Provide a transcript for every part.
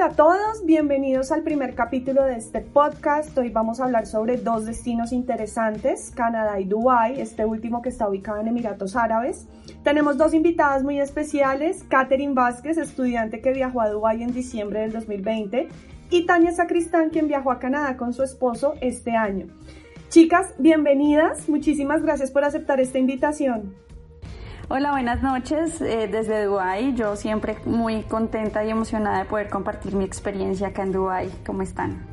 para todos, bienvenidos al primer capítulo de este podcast. Hoy vamos a hablar sobre dos destinos interesantes, Canadá y Dubái, este último que está ubicado en Emiratos Árabes. Tenemos dos invitadas muy especiales, Catherine Vázquez, estudiante que viajó a Dubái en diciembre del 2020, y Tania Sacristán, quien viajó a Canadá con su esposo este año. Chicas, bienvenidas, muchísimas gracias por aceptar esta invitación. Hola, buenas noches eh, desde Dubái. Yo siempre muy contenta y emocionada de poder compartir mi experiencia acá en Dubái. ¿Cómo están?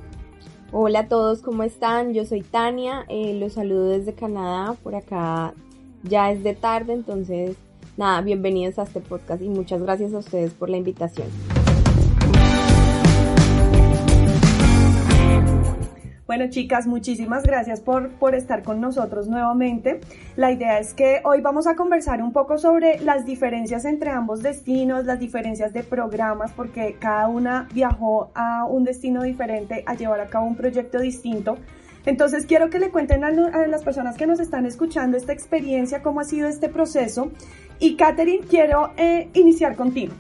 Hola a todos, ¿cómo están? Yo soy Tania, eh, los saludo desde Canadá. Por acá ya es de tarde, entonces nada, bienvenidos a este podcast y muchas gracias a ustedes por la invitación. Bueno, chicas, muchísimas gracias por, por estar con nosotros nuevamente. La idea es que hoy vamos a conversar un poco sobre las diferencias entre ambos destinos, las diferencias de programas, porque cada una viajó a un destino diferente a llevar a cabo un proyecto distinto. Entonces quiero que le cuenten a, las personas que nos están escuchando esta experiencia, cómo ha sido este proceso. Y Katherine, quiero eh, iniciar contigo,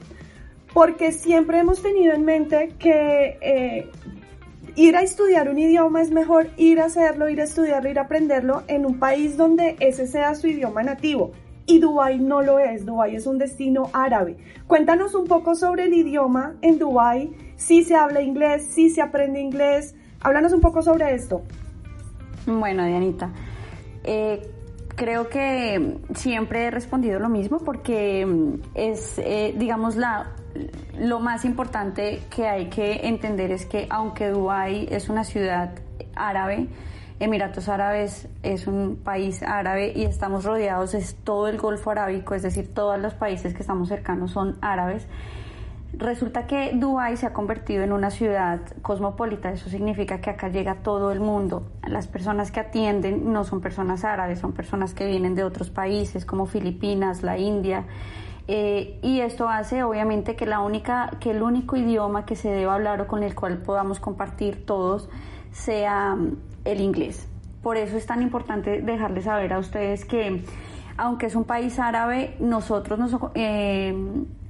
porque siempre hemos tenido en mente que eh, ir a estudiar un idioma es mejor ir a hacerlo, ir a estudiarlo, ir a aprenderlo en un país donde ese sea su idioma nativo. Y Dubái no lo es, Dubái es un destino árabe. Cuéntanos un poco sobre el idioma en Dubái, si se habla inglés, si se aprende inglés. Háblanos un poco sobre esto. Bueno, Dianita, eh, creo que siempre he respondido lo mismo porque mm, es, eh, digamos, la lo más importante que hay que entender es que aunque Dubái es una ciudad árabe, Emiratos Árabes es un país árabe y estamos rodeados, es todo el Golfo Arábico, es decir, todos los países que estamos cercanos son árabes. Resulta que Dubái se ha convertido en una ciudad cosmopolita, eso significa que acá llega todo el mundo. Las personas que atienden no son personas árabes, son personas que vienen de otros países como Filipinas, la India. Eh, y esto hace obviamente que la única, que el único idioma que se deba hablar o con el cual podamos compartir todos sea mm, el inglés. Por eso es tan importante dejarles saber a ustedes que aunque es un país árabe, nosotros nos, eh,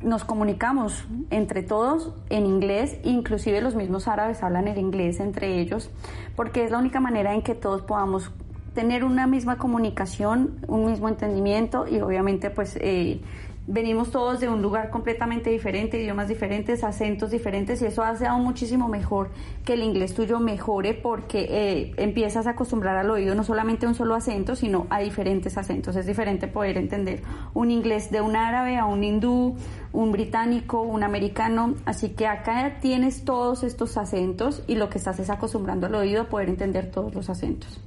nos comunicamos entre todos en inglés, inclusive los mismos árabes hablan el inglés entre ellos, porque es la única manera en que todos podamos tener una misma comunicación, un mismo entendimiento y obviamente pues eh, venimos todos de un lugar completamente diferente, idiomas diferentes, acentos diferentes y eso hace aún muchísimo mejor que el inglés tuyo mejore porque eh, empiezas a acostumbrar al oído no solamente a un solo acento, sino a diferentes acentos. Es diferente poder entender un inglés de un árabe a un hindú, un británico, un americano. Así que acá tienes todos estos acentos y lo que estás es acostumbrando al oído a poder entender todos los acentos.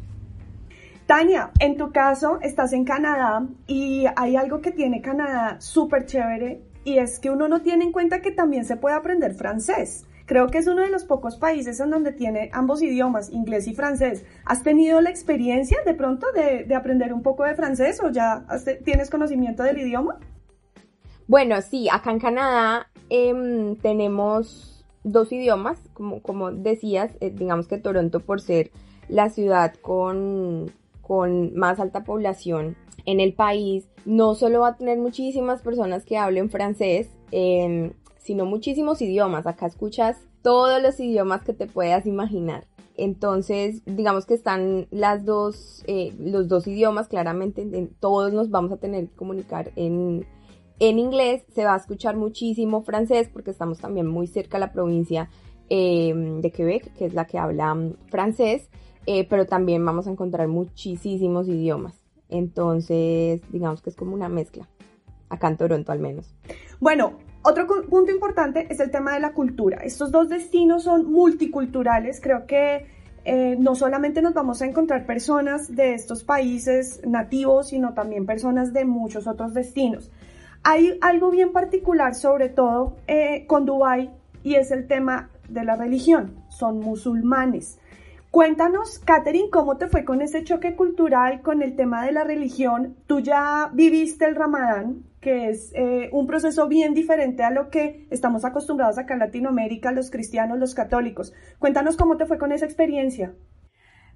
Tania, en tu caso estás en Canadá y hay algo que tiene Canadá súper chévere y es que uno no tiene en cuenta que también se puede aprender francés. Creo que es uno de los pocos países en donde tiene ambos idiomas, inglés y francés. ¿Has tenido la experiencia de pronto de, aprender un poco de francés o ya tienes conocimiento del idioma? Bueno, sí, acá en Canadá em, tenemos dos idiomas, como, decías, eh, digamos que Toronto por ser la ciudad con con más alta población en el país, no solo va a tener muchísimas personas que hablen francés, em, sino muchísimos idiomas. Acá escuchas todos los idiomas que te puedas imaginar. Entonces, digamos que están eh, los dos idiomas, claramente todos nos vamos a tener que comunicar en, en inglés. Se va a escuchar muchísimo francés porque estamos también muy cerca de la provincia em, de Quebec, que es la que habla francés. Eh, pero también vamos a encontrar muchísimos idiomas. Entonces, digamos que es como una mezcla, acá en Toronto al menos. Bueno, otro punto importante es el tema de la cultura. Estos dos destinos son multiculturales, creo que eh, no solamente nos vamos a encontrar personas de estos países nativos, sino también personas de muchos otros destinos. Hay algo bien particular, sobre todo eh, con Dubái, y es el tema de la religión. Son musulmanes. Cuéntanos, Catherine, cómo te fue con ese choque cultural, con el tema de la religión. Tú ya viviste el Ramadán, que es eh, un proceso bien diferente a lo que estamos acostumbrados acá en Latinoamérica, los cristianos, los católicos. Cuéntanos cómo te fue con esa experiencia.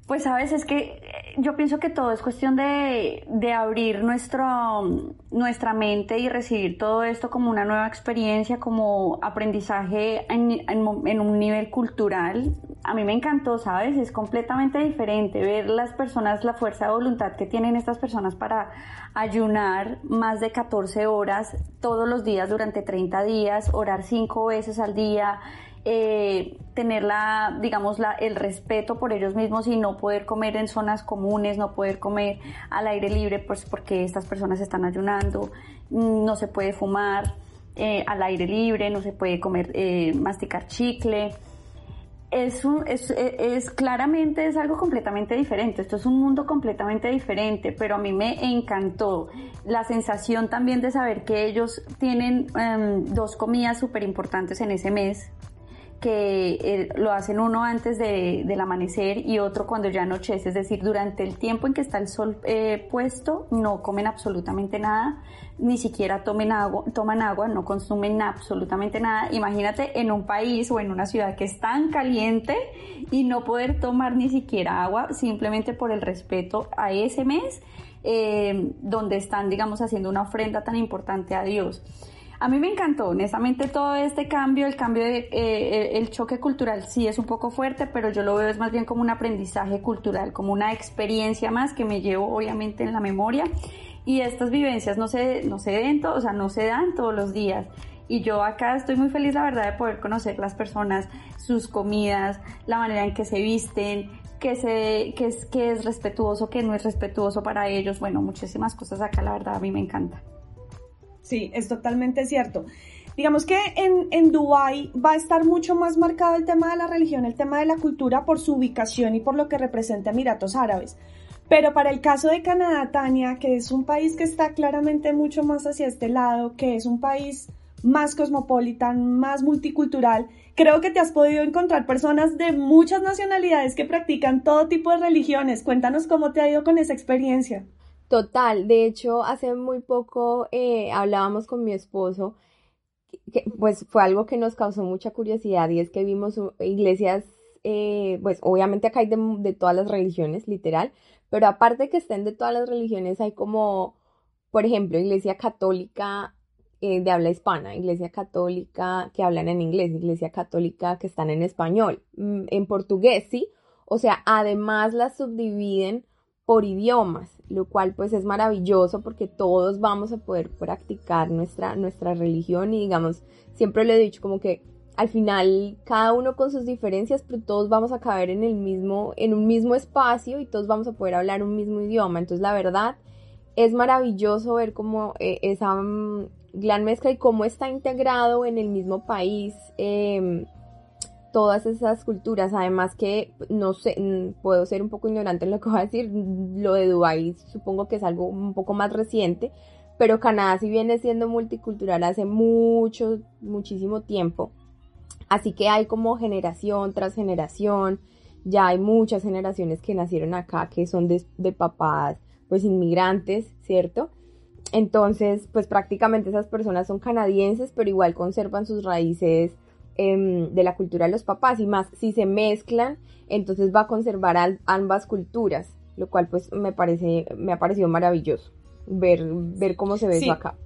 Pues sabes, es que eh, yo pienso que todo es cuestión de, abrir nuestro, nuestra mente y recibir todo esto como una nueva experiencia, como aprendizaje en, en, un nivel cultural. A mí me encantó, ¿sabes? Es completamente diferente ver las personas, la fuerza de voluntad que tienen estas personas para ayunar más de 14 horas todos los días durante 30 días, orar cinco veces al día, eh, tener la, digamos, la, el respeto por ellos mismos y no poder comer en zonas comunes, no poder comer al aire libre, pues porque estas personas están ayunando, no se puede fumar eh, al aire libre, no se puede comer, eh, masticar chicle. Es, un, es, es, claramente es algo completamente diferente. Esto es un mundo completamente diferente, pero a mí me encantó la sensación también de saber que ellos tienen em, dos comidas súper importantes en ese mes, que eh, lo hacen uno antes del amanecer y otro cuando ya anochece, es decir, durante el tiempo en que está el sol eh, puesto no comen absolutamente nada, ni siquiera tomen agua, toman agua, no consumen absolutamente nada. Imagínate en un país o en una ciudad que es tan caliente y no poder tomar ni siquiera agua simplemente por el respeto a ese mes eh, donde están, digamos, haciendo una ofrenda tan importante a Dios. A mí me encantó, honestamente, todo este cambio, el cambio de, eh, el choque cultural sí es un poco fuerte, pero yo lo veo es más bien como un aprendizaje cultural, como una experiencia más que me llevo obviamente en la memoria. Y estas vivencias no se, no se den, o sea, no se dan todos los días. Y yo acá estoy muy feliz, la verdad, de poder conocer las personas, sus comidas, la manera en que se visten, que, se, que, es, que es respetuoso, que no es respetuoso para ellos. Bueno, muchísimas cosas acá, la verdad, a mí me encanta. Sí, es totalmente cierto. Digamos que en, en Dubái va a estar mucho más marcado el tema de la religión, el tema de la cultura por su ubicación y por lo que representa Emiratos Árabes. Pero para el caso de Canadá, Tania, que es un país que está claramente mucho más hacia este lado, que es un país más cosmopolitan, más multicultural, creo que te has podido encontrar personas de muchas nacionalidades que practican todo tipo de religiones. Cuéntanos cómo te ha ido con esa experiencia. Total, de hecho, hace muy poco eh, hablábamos con mi esposo, que, pues fue algo que nos causó mucha curiosidad y es que vimos iglesias, eh, pues obviamente acá hay de, todas las religiones, literal, pero aparte que estén de todas las religiones hay como, por ejemplo, iglesia católica eh, de habla hispana, iglesia católica que hablan en inglés, iglesia católica que están en español, mm, en portugués, sí, o sea, además las subdividen por idiomas, lo cual pues es maravilloso porque todos vamos a poder practicar nuestra, nuestra religión y digamos, siempre lo he dicho como que al final cada uno con sus diferencias, pero todos vamos a caber en el mismo, en un mismo espacio y todos vamos a poder hablar un mismo idioma. Entonces la verdad es maravilloso ver cómo eh, esa mm, gran mezcla y cómo está integrado en el mismo país. Eh, todas esas culturas. Además que, no sé, puedo ser un poco ignorante en lo que voy a decir, lo de Dubái supongo que es algo un poco más reciente, pero Canadá sí viene siendo multicultural hace mucho, muchísimo tiempo. Así que hay como generación tras generación, ya hay muchas generaciones que nacieron acá, que son de, de papás, pues inmigrantes, ¿cierto? Entonces, pues prácticamente esas personas son canadienses, pero igual conservan sus raíces Em, de la cultura de los papás y más si se mezclan, entonces va a conservar ambas culturas, lo cual pues me parece, me ha parecido maravilloso ver, ver cómo se ve eso acá.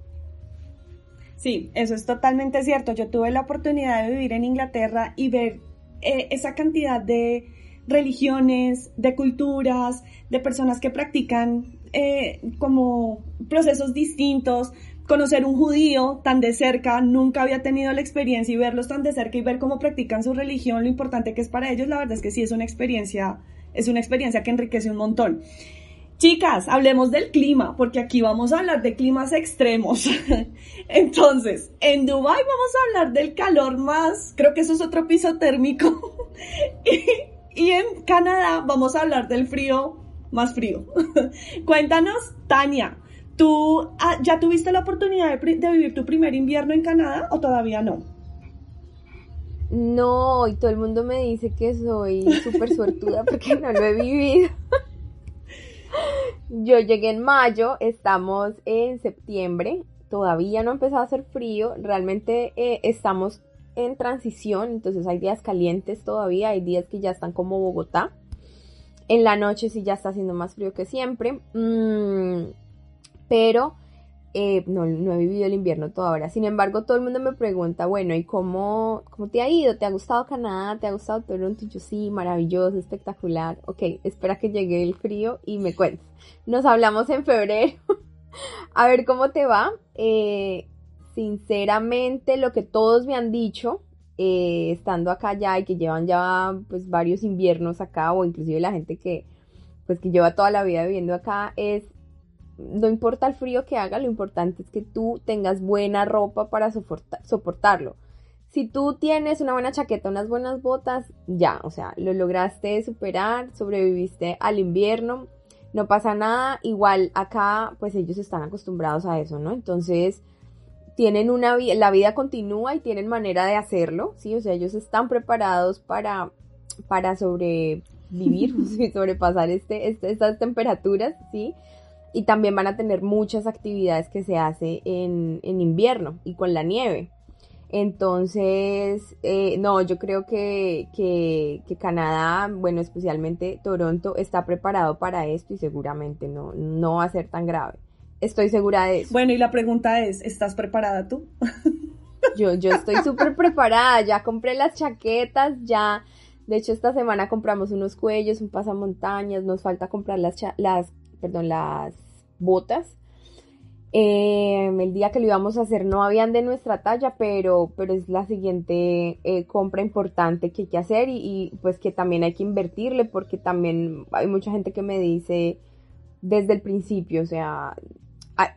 Sí, eso es totalmente cierto. Yo tuve la oportunidad de vivir en Inglaterra y ver eh, esa cantidad de religiones, de culturas, de personas que practican eh, como procesos distintos, conocer un judío tan de cerca, nunca había tenido la experiencia y verlos tan de cerca y ver cómo practican su religión, lo importante que es para ellos, la verdad es que sí es una experiencia, es una experiencia que enriquece un montón. Chicas, hablemos del clima, porque aquí vamos a hablar de climas extremos. Entonces, en Dubai vamos a hablar del calor más, creo que eso es otro piso térmico. y, y en Canadá vamos a hablar del frío más frío. Cuéntanos, Tania, ¿Tú ah, ya tuviste la oportunidad de, vivir tu primer invierno en Canadá o todavía no? No, y todo el mundo me dice que soy súper suertuda porque no lo he vivido. Yo llegué en mayo, estamos en septiembre, todavía no ha empezado a hacer frío, realmente eh, estamos en transición, entonces hay días calientes todavía, hay días que ya están como Bogotá. En la noche sí ya está haciendo más frío que siempre. Mm, pero eh, no, he vivido el invierno todavía. Sin embargo, todo el mundo me pregunta, bueno, ¿y cómo, cómo te ha ido? ¿Te ha gustado Canadá? ¿Te ha gustado Toronto? Yo sí, maravilloso, espectacular. Ok, espera que llegue el frío y me cuentes. Nos hablamos en febrero. A ver cómo te va. Eh, sinceramente, lo que todos me han dicho, eh, estando acá ya y que llevan ya pues varios inviernos acá, o inclusive la gente que pues que lleva toda la vida viviendo acá, es no importa el frío que haga, lo importante es que tú tengas buena ropa para soportarlo. Si tú tienes una buena chaqueta, unas buenas botas, ya, o sea, lo lograste superar, sobreviviste al invierno, no pasa nada. Igual acá, pues ellos están acostumbrados a eso, ¿no? Entonces, tienen una vida, la vida continúa y tienen manera de hacerlo, ¿sí? O sea, ellos están preparados para, para sobrevivir, sobrepasar este, este, estas temperaturas, ¿sí? Y también van a tener muchas actividades que se hace en, invierno y con la nieve. Entonces, eh, no, yo creo que, que, Canadá, bueno, especialmente Toronto, está preparado para esto y seguramente no, no va a ser tan grave. Estoy segura de eso. Bueno, y la pregunta es, ¿estás preparada tú? Yo, yo estoy súper preparada, ya compré las chaquetas, ya, de hecho esta semana compramos unos cuellos, un pasamontañas, nos falta comprar las, las perdón, las botas. Em, el día que lo íbamos a hacer no habían de nuestra talla, pero, pero es la siguiente eh, compra importante que hay que hacer y, pues que también hay que invertirle porque también hay mucha gente que me dice desde el principio, o sea,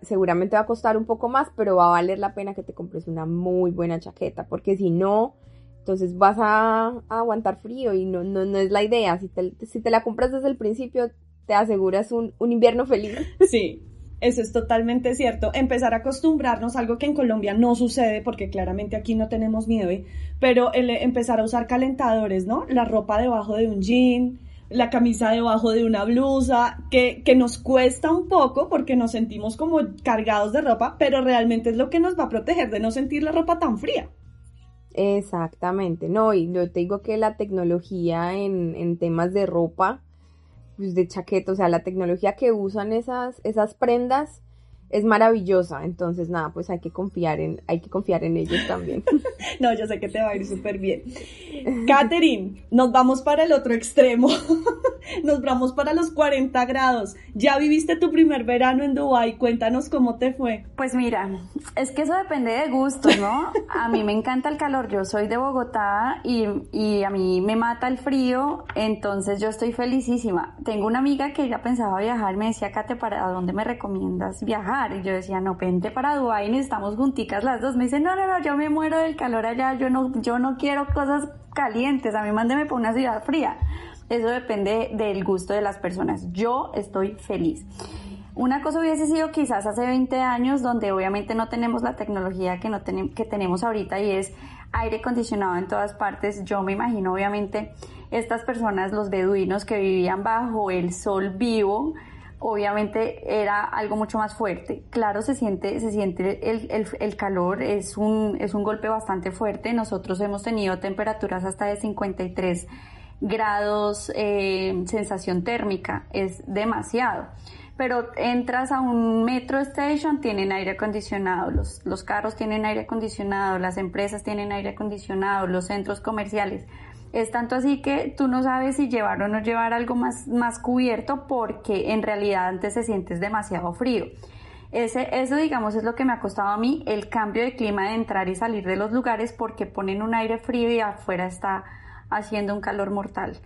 seguramente va a costar un poco más, pero va a valer la pena que te compres una muy buena chaqueta porque si no, entonces vas a, aguantar frío y no, no, no es la idea. Si te, si te la compras desde el principio, te aseguras un, invierno feliz. Sí, eso es totalmente cierto. Empezar a acostumbrarnos, algo que en Colombia no sucede porque claramente aquí no tenemos nieve, pero el empezar a usar calentadores, ¿no? La ropa debajo de un jean, la camisa debajo de una blusa, que, que nos cuesta un poco porque nos sentimos como cargados de ropa, pero realmente es lo que nos va a proteger de no sentir la ropa tan fría. Exactamente, no, y yo te digo que la tecnología en, en temas de ropa, pues, de chaqueta, o sea, la tecnología que usan esas, esas prendas es maravillosa. Entonces, nada, pues hay que confiar en, hay que confiar en ellos también. no, yo sé que te va a ir súper bien. Catherine, nos vamos para el otro extremo. nos vamos para los 40 grados. Ya viviste tu primer verano en Dubai. Cuéntanos cómo te fue. Pues mira, es que eso depende de gustos, ¿no? A mí me encanta el calor. Yo soy de Bogotá y, y a mí me mata el frío. Entonces yo estoy felicísima. Tengo una amiga que ya pensaba viajar. Me decía, Kate, ¿para dónde me recomiendas viajar? Y yo decía, no, vente para Dubái, necesitamos junticas las dos. Me dice, no, no, no, yo me muero del calor allá, yo no, yo no quiero cosas calientes, a mí mándeme por una ciudad fría. Eso depende del gusto de las personas. Yo estoy feliz. Una cosa hubiese sido quizás hace 20 años, donde obviamente no tenemos la tecnología que, no que tenemos ahorita y es aire acondicionado en todas partes. Yo me imagino obviamente estas personas, los beduinos que vivían bajo el sol vivo, obviamente era algo mucho más fuerte. Claro, se siente, se siente el, calor, es un, es un golpe bastante fuerte. Nosotros hemos tenido temperaturas hasta de 53 grados, eh, sensación térmica, es demasiado. Pero entras a un metro station, tienen aire acondicionado, los, los carros tienen aire acondicionado, las empresas tienen aire acondicionado, los centros comerciales es tanto así que tú no sabes si llevar o no llevar algo más, más cubierto porque en realidad antes se sientes demasiado frío. Ese, eso, digamos, es lo que me ha costado a mí, el cambio de clima de entrar y salir de los lugares porque ponen un aire frío y afuera está haciendo un calor mortal.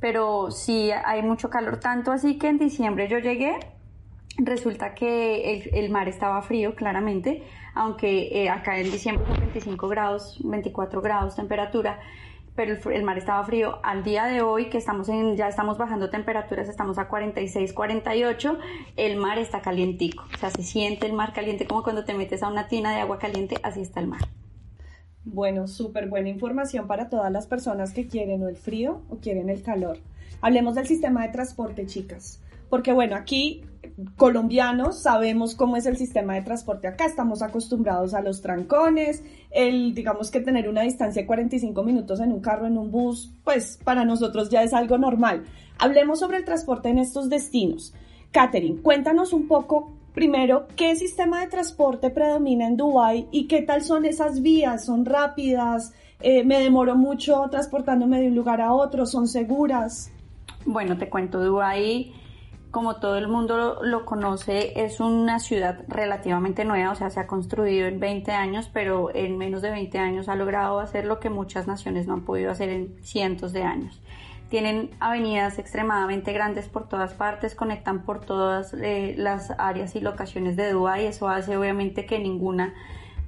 Pero sí hay mucho calor, tanto así que en diciembre yo llegué, resulta que el, mar estaba frío, claramente, aunque eh, acá en diciembre son 25 grados, 24 grados temperatura pero el, mar estaba frío. Al día de hoy, que estamos en, ya estamos bajando temperaturas, estamos a 46, 48, el mar está calientico. O sea, se siente el mar caliente como cuando te metes a una tina de agua caliente, así está el mar. Bueno, súper buena información para todas las personas que quieren o el frío o quieren el calor. Hablemos del sistema de transporte, chicas porque bueno, aquí colombianos sabemos cómo es el sistema de transporte acá, estamos acostumbrados a los trancones, el digamos que tener una distancia de 45 minutos en un carro, en un bus, pues para nosotros ya es algo normal. Hablemos sobre el transporte en estos destinos. Catherine, cuéntanos un poco primero qué sistema de transporte predomina en Dubái y qué tal son esas vías, son rápidas, eh, me demoro mucho transportándome de un lugar a otro, son seguras. Bueno, te cuento, Dubái como todo el mundo lo, conoce, es una ciudad relativamente nueva, o sea, se ha construido en 20 años, pero en menos de 20 años ha logrado hacer lo que muchas naciones no han podido hacer en cientos de años. Tienen avenidas extremadamente grandes por todas partes, conectan por todas eh, las áreas y locaciones de Dubái, eso hace obviamente que ninguna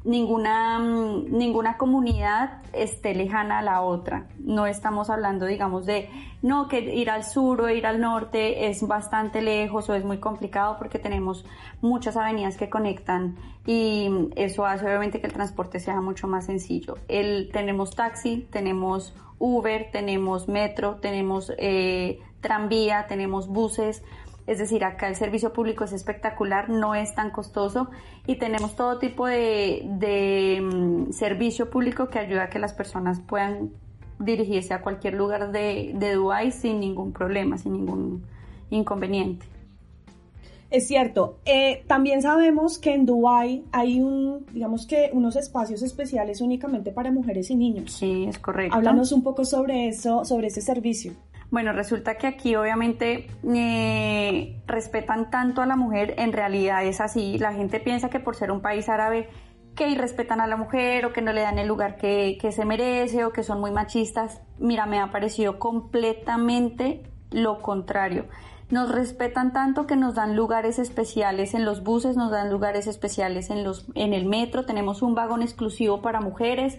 ninguna, mm, ninguna comunidad esté lejana a la otra. No estamos hablando, digamos, de no que ir al sur o ir al norte es bastante lejos o es muy complicado porque tenemos muchas avenidas que conectan y eso hace obviamente que el transporte sea mucho más sencillo. El, tenemos taxi, tenemos Uber, tenemos metro, tenemos eh, tranvía, tenemos buses es decir, acá el servicio público es espectacular, no es tan costoso y tenemos todo tipo de, mm, servicio público que ayuda a que las personas puedan dirigirse a cualquier lugar de, de Dubái sin ningún problema, sin ningún inconveniente. Es cierto. Eh, también sabemos que en Dubái hay un, digamos que unos espacios especiales únicamente para mujeres y niños. Sí, es correcto. Háblanos un poco sobre eso, sobre ese servicio. Bueno, resulta que aquí obviamente eh, respetan tanto a la mujer, en realidad es así, la gente piensa que por ser un país árabe que irrespetan a la mujer o que no le dan el lugar que, que se merece o que son muy machistas. Mira, me ha parecido completamente lo contrario. Nos respetan tanto que nos dan lugares especiales en los buses, nos dan lugares especiales en, los, en el metro, tenemos un vagón exclusivo para mujeres.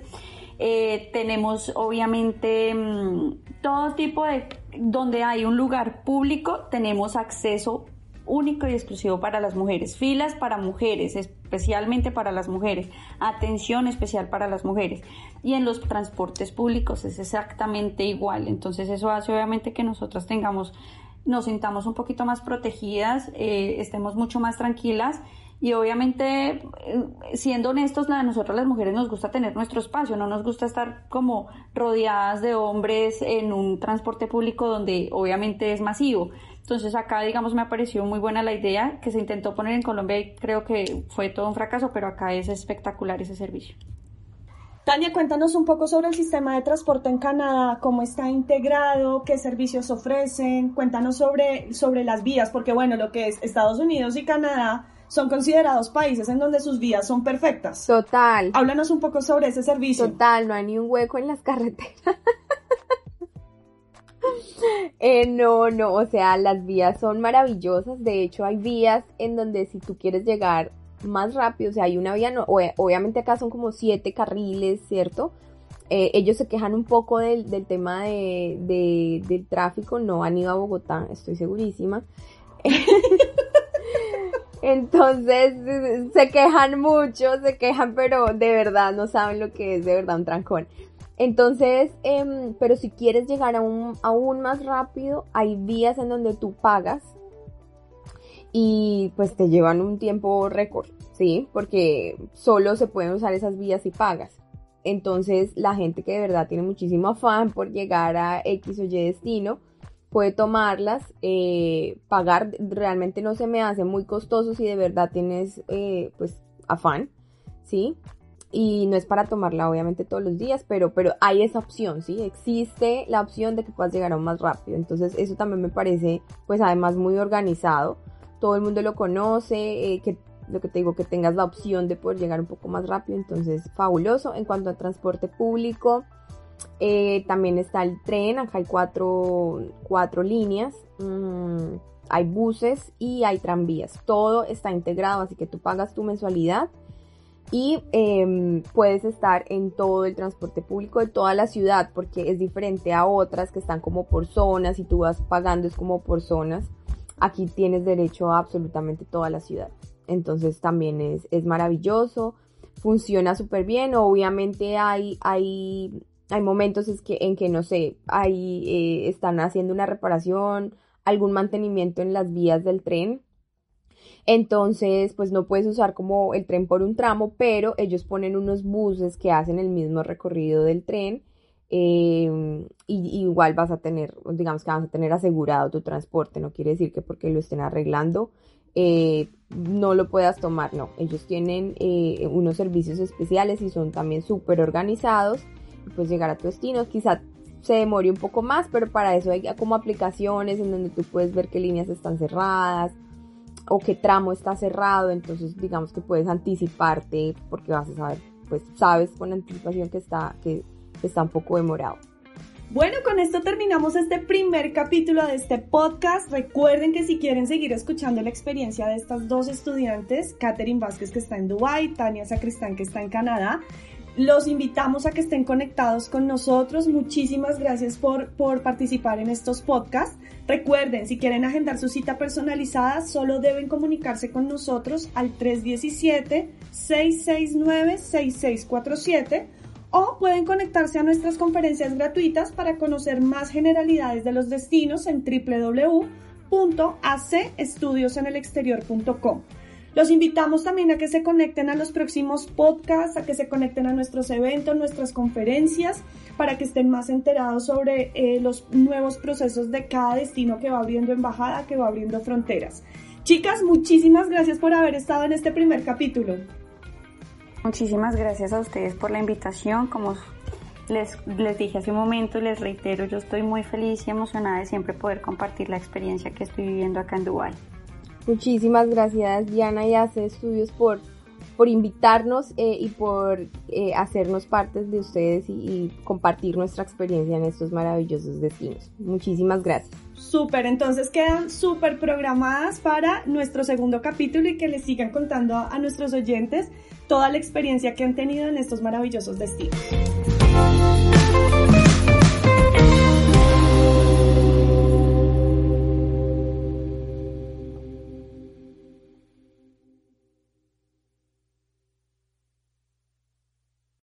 Eh, tenemos obviamente mm, todo tipo de, donde hay un lugar público, tenemos acceso único y exclusivo para las mujeres, filas para mujeres, especialmente para las mujeres, atención especial para las mujeres. Y en los transportes públicos es exactamente igual. Entonces eso hace obviamente que nosotras tengamos, nos sintamos un poquito más protegidas, eh, estemos mucho más tranquilas y obviamente, eh, siendo honestos, a nosotros las mujeres nos gusta tener nuestro espacio, no nos gusta estar como rodeadas de hombres en un transporte público donde obviamente es masivo. Entonces acá, digamos, me ha parecido muy buena la idea que se intentó poner en Colombia y creo que fue todo un fracaso, pero acá es espectacular ese servicio. Tania, cuéntanos un poco sobre el sistema de transporte en Canadá, cómo está integrado, qué servicios ofrecen, cuéntanos sobre, sobre las vías, porque bueno, lo que es Estados Unidos y Canadá son considerados países en donde sus vías son perfectas. Total. Háblanos un poco sobre ese servicio. Total, no hay ni un hueco en las carreteras. Eh, no, no, o sea, las vías son maravillosas. De hecho, hay vías en donde si tú quieres llegar más rápido, o sea, hay una vía, no, obviamente acá son como siete carriles, ¿cierto? Eh, ellos se quejan un poco del, tema de, del tráfico, no han ido a Bogotá, estoy segurísima. Entonces se quejan mucho, se quejan, pero de verdad no saben lo que es de verdad un trancón. Entonces, em, pero si quieres llegar aún, aún más rápido, hay vías en donde tú pagas y pues te llevan un tiempo récord, ¿sí? Porque solo se pueden usar esas vías si pagas. Entonces, la gente que de verdad tiene muchísimo afán por llegar a X o Y destino, puede tomarlas, eh, pagar realmente no se me hace muy costoso si de verdad tienes eh, pues afán, ¿sí? Y no es para tomarla obviamente todos los días, pero, pero hay esa opción, ¿sí? Existe la opción de que puedas llegar aún más rápido. Entonces eso también me parece pues además muy organizado. Todo el mundo lo conoce, eh, que lo que te digo, que tengas la opción de poder llegar un poco más rápido, entonces fabuloso. En cuanto a transporte público, eh, también está el tren, acá hay cuatro, cuatro líneas. Mm, hay buses y hay tranvías. Todo está integrado, así que tú pagas tu mensualidad y em, puedes estar en todo el transporte público de toda la ciudad porque es diferente a otras que están como por zonas y tú vas pagando es como por zonas. Aquí tienes derecho a absolutamente toda la ciudad. Entonces también es, es maravilloso, funciona súper bien. Obviamente hay, hay hay momentos es que, en que, no sé, ahí eh, están haciendo una reparación, algún mantenimiento en las vías del tren. Entonces, pues no puedes usar como el tren por un tramo, pero ellos ponen unos buses que hacen el mismo recorrido del tren. Eh, y, igual vas a tener, digamos que vas a tener asegurado tu transporte, no quiere decir que porque lo estén arreglando eh, no lo puedas tomar, no, ellos tienen eh, unos servicios especiales y son también súper organizados, puedes llegar a tu destino, quizá se demore un poco más, pero para eso hay como aplicaciones en donde tú puedes ver qué líneas están cerradas, o qué tramo está cerrado, entonces digamos que puedes anticiparte porque vas a saber, pues sabes con anticipación que está, que está un poco demorado. Bueno, con esto terminamos este primer capítulo de este podcast. Recuerden que si quieren seguir escuchando la experiencia de estas dos estudiantes, Catherine Vázquez que está en Dubai, Tania Sacristán que está en Canadá, los invitamos a que estén conectados con nosotros. Muchísimas gracias por, por participar en estos podcasts. Recuerden, si quieren agendar su cita personalizada, solo deben comunicarse con nosotros al 317-669-6647 o pueden conectarse a nuestras conferencias gratuitas para conocer más generalidades de los destinos en www.acestudiosenelexterior.com. Los invitamos también a que se conecten a los próximos podcasts, a que se conecten a nuestros eventos, nuestras conferencias, para que estén más enterados sobre eh, los nuevos procesos de cada destino que va abriendo embajada, que va abriendo fronteras. Chicas, muchísimas gracias por haber estado en este primer capítulo. Muchísimas gracias a ustedes por la invitación. Como les, les dije hace un momento, les reitero, yo estoy muy feliz y emocionada de siempre poder compartir la experiencia que estoy viviendo acá en Dubái. Muchísimas gracias Diana y Hace Estudios por, por invitarnos eh, y por eh, hacernos partes de ustedes y, compartir nuestra experiencia en estos maravillosos destinos. Muchísimas gracias. Súper, entonces quedan súper programadas para nuestro segundo capítulo y que les sigan contando a nuestros oyentes toda la experiencia que han tenido en estos maravillosos destinos.